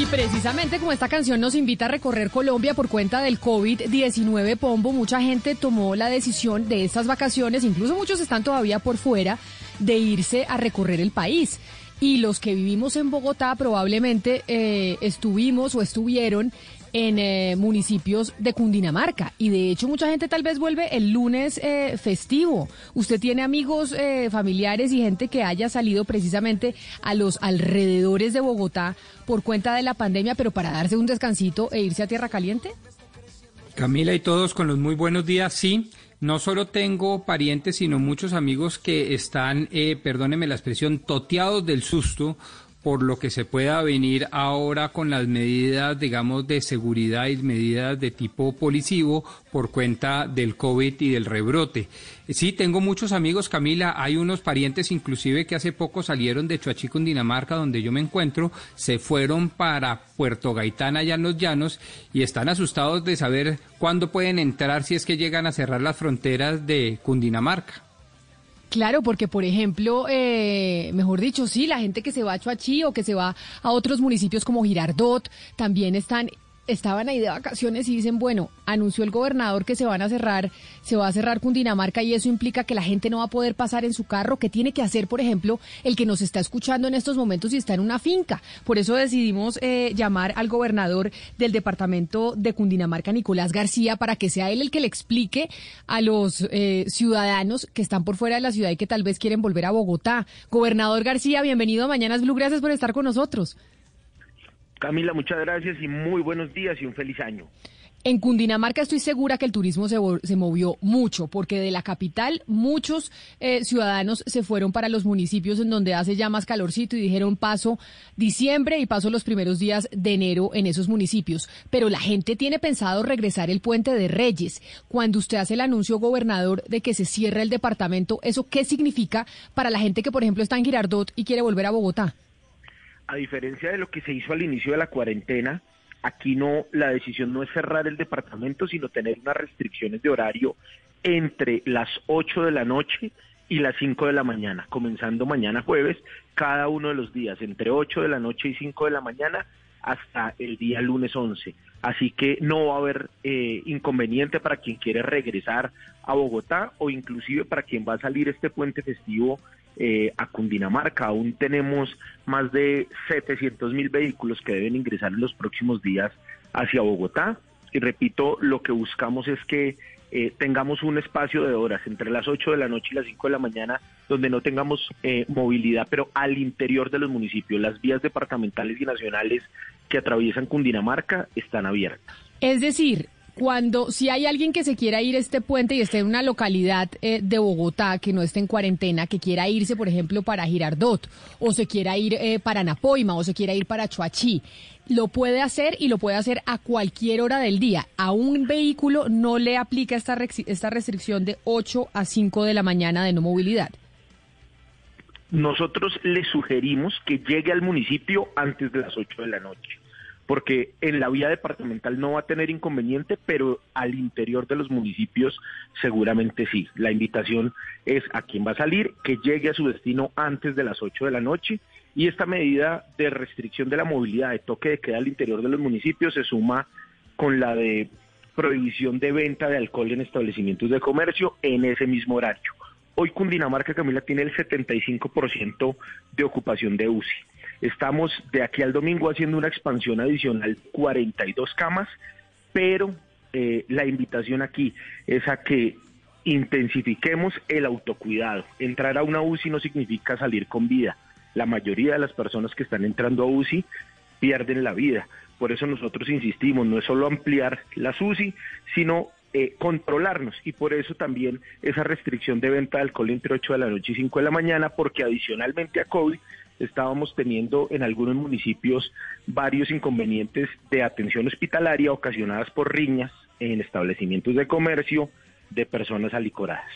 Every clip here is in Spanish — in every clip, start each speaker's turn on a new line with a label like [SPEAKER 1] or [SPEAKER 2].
[SPEAKER 1] Y precisamente como esta canción nos invita a recorrer Colombia por cuenta del COVID-19 Pombo, mucha gente tomó la decisión de estas vacaciones, incluso muchos están todavía por fuera, de irse a recorrer el país. Y los que vivimos en Bogotá probablemente eh, estuvimos o estuvieron en eh, municipios de Cundinamarca. Y de hecho mucha gente tal vez vuelve el lunes eh, festivo. ¿Usted tiene amigos, eh, familiares y gente que haya salido precisamente a los alrededores de Bogotá por cuenta de la pandemia, pero para darse un descansito e irse a Tierra Caliente?
[SPEAKER 2] Camila y todos con los muy buenos días, sí. No solo tengo parientes, sino muchos amigos que están, eh, perdóneme la expresión, toteados del susto por lo que se pueda venir ahora con las medidas, digamos, de seguridad y medidas de tipo policivo por cuenta del COVID y del rebrote. Sí, tengo muchos amigos, Camila, hay unos parientes inclusive que hace poco salieron de Chuachico, en Dinamarca, donde yo me encuentro, se fueron para Puerto Gaitán, allá en los llanos, y están asustados de saber cuándo pueden entrar si es que llegan a cerrar las fronteras de Cundinamarca.
[SPEAKER 1] Claro, porque por ejemplo, eh, mejor dicho, sí, la gente que se va a Chuachi o que se va a otros municipios como Girardot también están estaban ahí de vacaciones y dicen, bueno, anunció el gobernador que se van a cerrar, se va a cerrar Cundinamarca y eso implica que la gente no va a poder pasar en su carro. ¿Qué tiene que hacer, por ejemplo, el que nos está escuchando en estos momentos y está en una finca? Por eso decidimos eh, llamar al gobernador del departamento de Cundinamarca, Nicolás García, para que sea él el que le explique a los eh, ciudadanos que están por fuera de la ciudad y que tal vez quieren volver a Bogotá. Gobernador García, bienvenido a Mañanas Blue, gracias por estar con nosotros.
[SPEAKER 3] Camila, muchas gracias y muy buenos días y un feliz año.
[SPEAKER 1] En Cundinamarca estoy segura que el turismo se, se movió mucho, porque de la capital muchos eh, ciudadanos se fueron para los municipios en donde hace ya más calorcito y dijeron paso diciembre y paso los primeros días de enero en esos municipios. Pero la gente tiene pensado regresar el puente de Reyes. Cuando usted hace el anuncio, gobernador, de que se cierra el departamento, ¿eso qué significa para la gente que, por ejemplo, está en Girardot y quiere volver a Bogotá?
[SPEAKER 3] A diferencia de lo que se hizo al inicio de la cuarentena, aquí no, la decisión no es cerrar el departamento, sino tener unas restricciones de horario entre las 8 de la noche y las 5 de la mañana, comenzando mañana jueves, cada uno de los días, entre 8 de la noche y 5 de la mañana hasta el día lunes 11. Así que no va a haber eh, inconveniente para quien quiere regresar a Bogotá o inclusive para quien va a salir este puente festivo eh, a Cundinamarca. Aún tenemos más de 700 mil vehículos que deben ingresar en los próximos días hacia Bogotá. Y repito, lo que buscamos es que eh, tengamos un espacio de horas entre las 8 de la noche y las 5 de la mañana donde no tengamos eh, movilidad, pero al interior de los municipios. Las vías departamentales y nacionales que atraviesan Cundinamarca están abiertas.
[SPEAKER 1] Es decir, cuando si hay alguien que se quiera ir a este puente y esté en una localidad eh, de Bogotá que no esté en cuarentena, que quiera irse, por ejemplo, para Girardot, o se quiera ir eh, para Napoima, o se quiera ir para Chuachi, lo puede hacer y lo puede hacer a cualquier hora del día. A un vehículo no le aplica esta, esta restricción de 8 a 5 de la mañana de no movilidad.
[SPEAKER 3] Nosotros le sugerimos que llegue al municipio antes de las 8 de la noche porque en la vía departamental no va a tener inconveniente, pero al interior de los municipios seguramente sí. La invitación es a quien va a salir que llegue a su destino antes de las 8 de la noche y esta medida de restricción de la movilidad, de toque de queda al interior de los municipios se suma con la de prohibición de venta de alcohol en establecimientos de comercio en ese mismo horario. Hoy Cundinamarca, Camila, tiene el 75% de ocupación de UCI. Estamos de aquí al domingo haciendo una expansión adicional, 42 camas, pero eh, la invitación aquí es a que intensifiquemos el autocuidado. Entrar a una UCI no significa salir con vida. La mayoría de las personas que están entrando a UCI pierden la vida. Por eso nosotros insistimos, no es solo ampliar las UCI, sino eh, controlarnos y por eso también esa restricción de venta de alcohol entre 8 de la noche y 5 de la mañana, porque adicionalmente a COVID estábamos teniendo en algunos municipios varios inconvenientes de atención hospitalaria ocasionadas por riñas en establecimientos de comercio de personas alicoradas.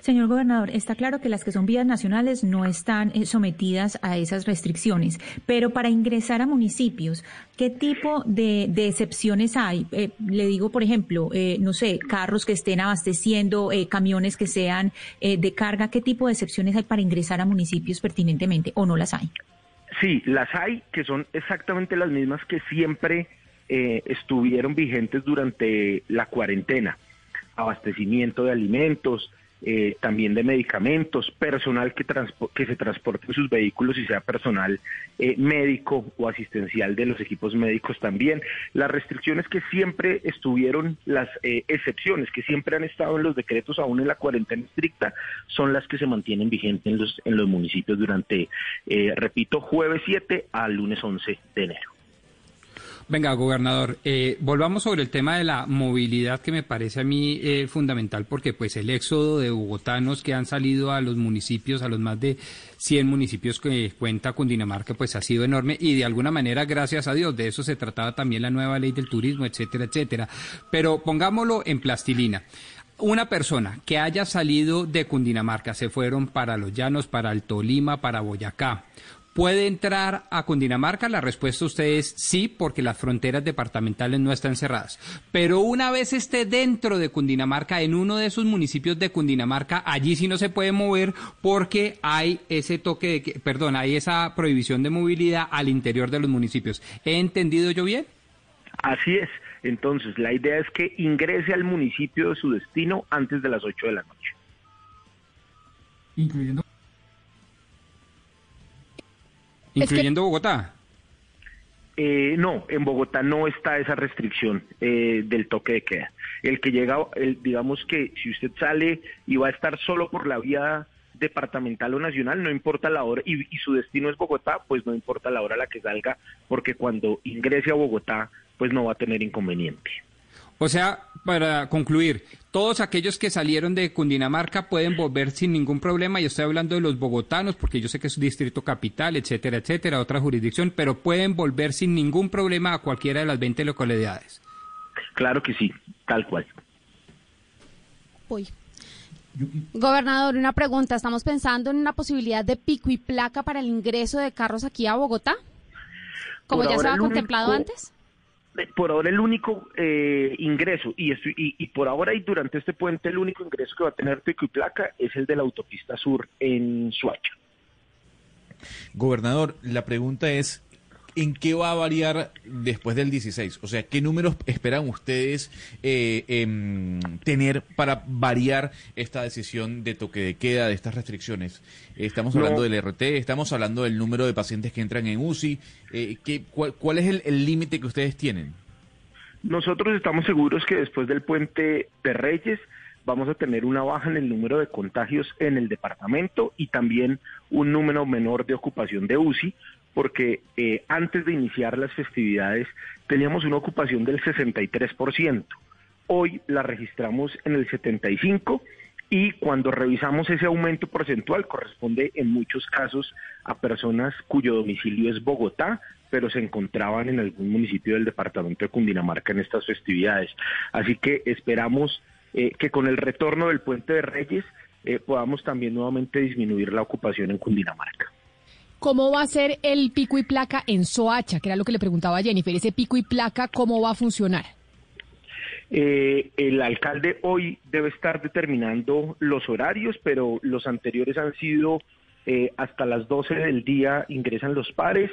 [SPEAKER 4] Señor gobernador, está claro que las que son vías nacionales no están eh, sometidas a esas restricciones, pero para ingresar a municipios, ¿qué tipo de, excepciones hay? Eh, le digo, por ejemplo, eh, no sé, carros que estén abasteciendo, camiones que sean de carga, ¿qué tipo de excepciones hay para ingresar a municipios pertinentemente o no las hay?
[SPEAKER 3] Sí, las hay, que son exactamente las mismas que siempre estuvieron vigentes durante la cuarentena. Abastecimiento de alimentos, eh, también de medicamentos, personal que, que se transporte en sus vehículos y sea personal eh, médico o asistencial de los equipos médicos también. Las restricciones que siempre estuvieron, las eh, excepciones que siempre han estado en los decretos, aún en la cuarentena estricta, son las que se mantienen vigentes en los, en los municipios durante, repito, jueves 7 al lunes 11 de enero.
[SPEAKER 2] Venga, gobernador, eh, volvamos sobre el tema de la movilidad que me parece a mí eh, fundamental porque pues el éxodo de bogotanos que han salido a los municipios, a los más de 100 municipios que cuenta con Dinamarca, pues ha sido enorme y de alguna manera, gracias a Dios, de eso se trataba también la nueva ley del turismo, etcétera, etcétera. Pero pongámoslo en plastilina una persona que haya salido de Cundinamarca, se fueron para los llanos, para el Tolima, para Boyacá, ¿Puede entrar a Cundinamarca? La respuesta a usted es sí, porque las fronteras departamentales no están cerradas. Pero una vez esté dentro de Cundinamarca, en uno de esos municipios de Cundinamarca, allí sí no se puede mover porque hay ese toque de, perdón, hay esa prohibición de movilidad al interior de los municipios. ¿He entendido yo bien?
[SPEAKER 3] Así es. Entonces, la idea es que ingrese al municipio de su destino antes de las 8 de la noche.
[SPEAKER 2] Incluyendo ¿Incluyendo Bogotá?
[SPEAKER 3] Eh, no, en Bogotá no está esa restricción eh, del toque de queda. El que llega, el, digamos que si usted sale y va a estar solo por la vía departamental o nacional, no importa la hora, y, y, su destino es Bogotá, pues no importa la hora a la que salga, porque cuando ingrese a Bogotá, pues no va a tener inconveniente.
[SPEAKER 2] O sea, para concluir, todos aquellos que salieron de Cundinamarca pueden volver sin ningún problema, y estoy hablando de los bogotanos, porque yo sé que es un distrito capital, etcétera, etcétera, otra jurisdicción, pero pueden volver sin ningún problema a cualquiera de las 20 localidades.
[SPEAKER 3] Claro que sí, tal cual.
[SPEAKER 5] Uy. Gobernador, una pregunta. ¿Estamos pensando en una posibilidad de pico y placa para el ingreso de carros aquí a Bogotá? Como ya se ha contemplado antes
[SPEAKER 3] por ahora el único eh, ingreso, y, y, por ahora y durante este puente el único ingreso que va a tener pico y placa es el de la autopista sur en Suacha.
[SPEAKER 6] Gobernador, la pregunta es, ¿en qué va a variar después del 16? O sea, ¿qué números esperan ustedes eh, em, tener para variar esta decisión de toque de queda, de estas restricciones? Estamos hablando del RT, estamos hablando del número de pacientes que entran en UCI. Eh, cuál, es el límite que ustedes tienen?
[SPEAKER 3] Nosotros estamos seguros que después del puente de Reyes vamos a tener una baja en el número de contagios en el departamento y también un número menor de ocupación de UCI, porque eh, antes de iniciar las festividades teníamos una ocupación del 63%. Hoy la registramos en el 75% y cuando revisamos ese aumento porcentual corresponde en muchos casos a personas cuyo domicilio es Bogotá, pero se encontraban en algún municipio del departamento de Cundinamarca en estas festividades. Así que esperamos eh, que con el retorno del puente de Reyes eh, podamos también nuevamente disminuir la ocupación en Cundinamarca.
[SPEAKER 1] ¿Cómo va a ser el pico y placa en Soacha? Que era lo que le preguntaba Jennifer. Ese pico y placa, ¿cómo va a funcionar?
[SPEAKER 3] Eh, el alcalde hoy debe estar determinando los horarios, pero los anteriores han sido eh, hasta las 12 del día ingresan los pares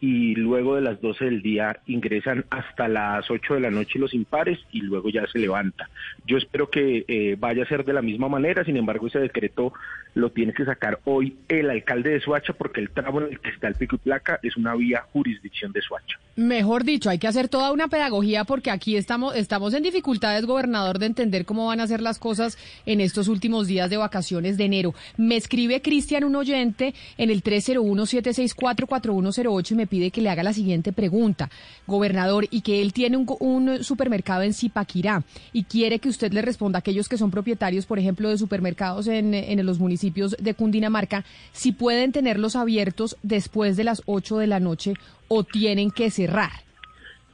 [SPEAKER 3] y luego de las 12 del día ingresan hasta las 8 de la noche los impares y luego ya se levanta. Yo espero que eh, vaya a ser de la misma manera, sin embargo ese decreto lo tiene que sacar hoy el alcalde de Suacha porque el tramo en el que está el pico y placa es una vía jurisdicción de Suacha.
[SPEAKER 1] Mejor dicho, hay que hacer toda una pedagogía porque aquí estamos, estamos en dificultades, gobernador, de entender cómo van a ser las cosas en estos últimos días de vacaciones de enero. Me escribe Cristian, un oyente, en el 301-764-4108 y me pide que le haga la siguiente pregunta, gobernador, y que él tiene un, supermercado en Zipaquirá y quiere que usted le responda a aquellos que son propietarios, por ejemplo, de supermercados en, en los municipios de Cundinamarca, si pueden tenerlos abiertos después de las 8 de la noche o tienen que cerrar.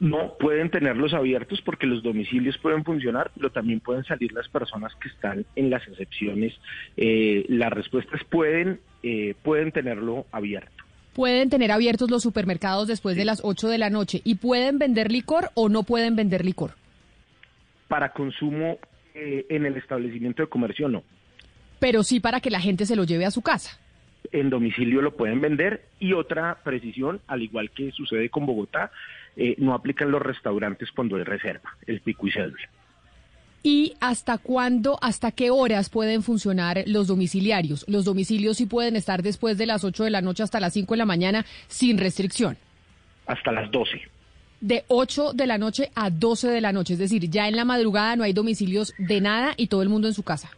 [SPEAKER 3] No, pueden tenerlos abiertos porque los domicilios pueden funcionar, pero también pueden salir las personas que están en las excepciones. Eh, las respuestas pueden, eh, pueden tenerlo abierto
[SPEAKER 1] pueden tener abiertos los supermercados después de las 8 de la noche y pueden vender licor o no pueden vender licor.
[SPEAKER 3] Para consumo eh, en el establecimiento de comercio no.
[SPEAKER 1] Pero sí para que la gente se lo lleve a su casa.
[SPEAKER 3] en domicilio lo pueden vender. Y otra precisión, al igual que sucede con Bogotá, eh, no aplican los restaurantes cuando hay reserva, el pico y cédula.
[SPEAKER 1] ¿Y hasta cuándo, hasta qué horas pueden funcionar los domiciliarios? Los domicilios sí pueden estar después de las 8 de la noche hasta las 5 de la mañana sin restricción.
[SPEAKER 3] Hasta las 12.
[SPEAKER 1] De 8 de la noche a 12 de la noche, es decir, ya en la madrugada no hay domicilios de nada y todo el mundo en su casa.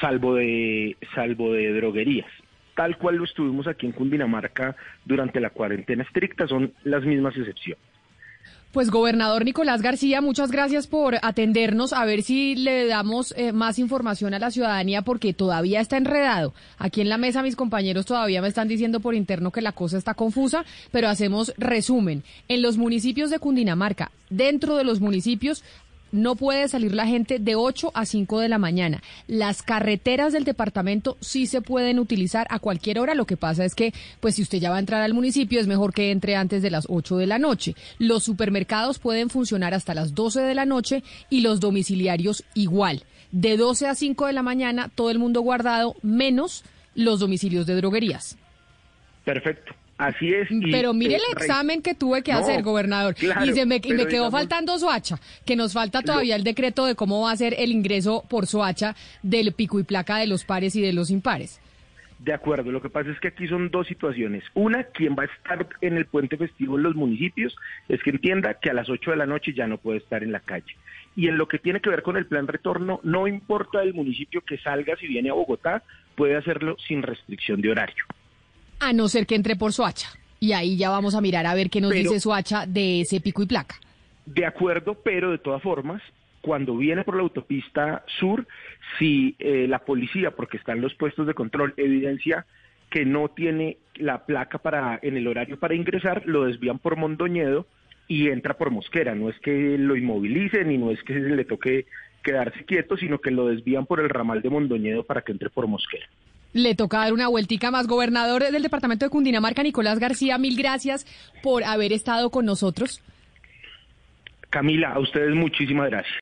[SPEAKER 3] Salvo de, salvo de droguerías. Tal cual lo estuvimos aquí en Cundinamarca durante la cuarentena estricta, son las mismas excepciones.
[SPEAKER 1] Pues gobernador Nicolás García, muchas gracias por atendernos. A ver si le damos eh, más información a la ciudadanía porque todavía está enredado. Aquí en la mesa mis compañeros todavía me están diciendo por interno que la cosa está confusa, pero hacemos resumen. En los municipios de Cundinamarca, dentro de los municipios no puede salir la gente de 8 a 5 de la mañana. Las carreteras del departamento sí se pueden utilizar a cualquier hora. Lo que pasa es que, pues si usted ya va a entrar al municipio, es mejor que entre antes de las 8 de la noche. Los supermercados pueden funcionar hasta las 12 de la noche y los domiciliarios igual. De 12 a 5 de la mañana, todo el mundo guardado, menos los domicilios de droguerías.
[SPEAKER 3] Perfecto. Así es.
[SPEAKER 1] pero mire el examen que tuve que hacer, gobernador. y, se me, me quedó faltando Soacha, que nos falta todavía el decreto de cómo va a ser el ingreso por Soacha del pico y placa de los pares y de los impares.
[SPEAKER 3] De acuerdo, lo que pasa es que aquí son dos situaciones. Una, quien va a estar en el puente festivo en los municipios es que entienda que a las 8 de la noche ya no puede estar en la calle. Y en lo que tiene que ver con el plan retorno, no importa el municipio que salga, si viene a Bogotá, puede hacerlo sin restricción de horario
[SPEAKER 1] a no ser que entre por Soacha. Y ahí ya vamos a mirar a ver qué nos dice Soacha de ese pico y placa.
[SPEAKER 3] De acuerdo, pero de todas formas, cuando viene por la autopista sur, si eh, la policía, porque están los puestos de control, evidencia que no tiene la placa para en el horario para ingresar, lo desvían por Mondoñedo y entra por Mosquera. No es que lo inmovilicen y no es que se le toque quedarse quieto, sino que lo desvían por el ramal de Mondoñedo para que entre por Mosquera.
[SPEAKER 1] Le toca dar una vueltica más. Gobernador del departamento de Cundinamarca, Nicolás García, mil gracias por haber estado con nosotros.
[SPEAKER 3] Camila, a ustedes muchísimas gracias.